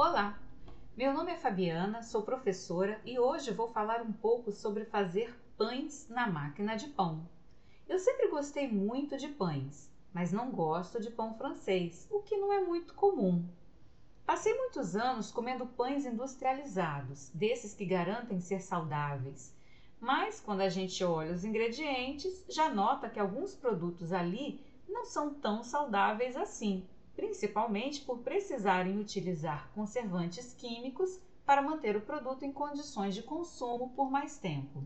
Olá, meu nome é Fabiana, sou professora e hoje vou falar um pouco sobre fazer pães na máquina de pão. Eu sempre gostei muito de pães, mas não gosto de pão francês, o que não é muito comum. Passei muitos anos comendo pães industrializados, desses que garantem ser saudáveis. Mas quando a gente olha os ingredientes, já nota que alguns produtos ali não são tão saudáveis assim principalmente por precisarem utilizar conservantes químicos para manter o produto em condições de consumo por mais tempo.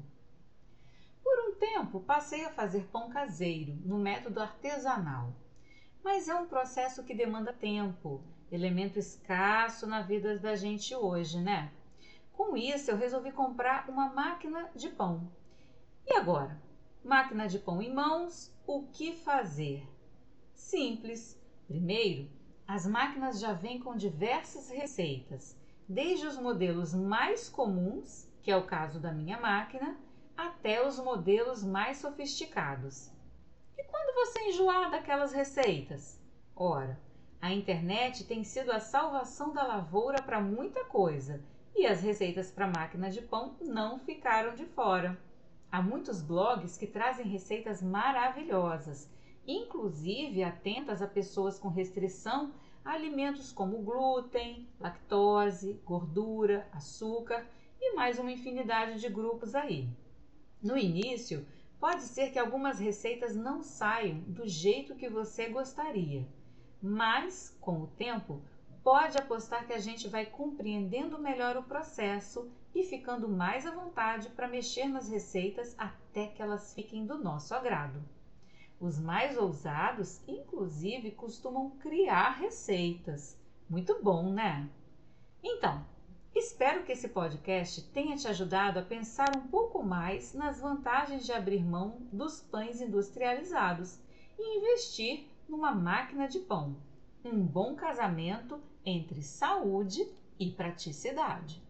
Por um tempo, passei a fazer pão caseiro, no método artesanal. Mas é um processo que demanda tempo, elemento escasso na vida da gente hoje, né? Com isso, eu resolvi comprar uma máquina de pão. E agora? Máquina de pão em mãos, o que fazer? Simples Primeiro, as máquinas já vêm com diversas receitas, desde os modelos mais comuns, que é o caso da minha máquina, até os modelos mais sofisticados. E quando você enjoar daquelas receitas? Ora, a internet tem sido a salvação da lavoura para muita coisa e as receitas para máquina de pão não ficaram de fora. Há muitos blogs que trazem receitas maravilhosas inclusive atentas a pessoas com restrição a alimentos como glúten, lactose, gordura, açúcar e mais uma infinidade de grupos aí. No início, pode ser que algumas receitas não saiam do jeito que você gostaria, mas com o tempo, pode apostar que a gente vai compreendendo melhor o processo e ficando mais à vontade para mexer nas receitas até que elas fiquem do nosso agrado. Os mais ousados, inclusive, costumam criar receitas. Muito bom, né? Então, espero que esse podcast tenha te ajudado a pensar um pouco mais nas vantagens de abrir mão dos pães industrializados e investir numa máquina de pão. Um bom casamento entre saúde e praticidade.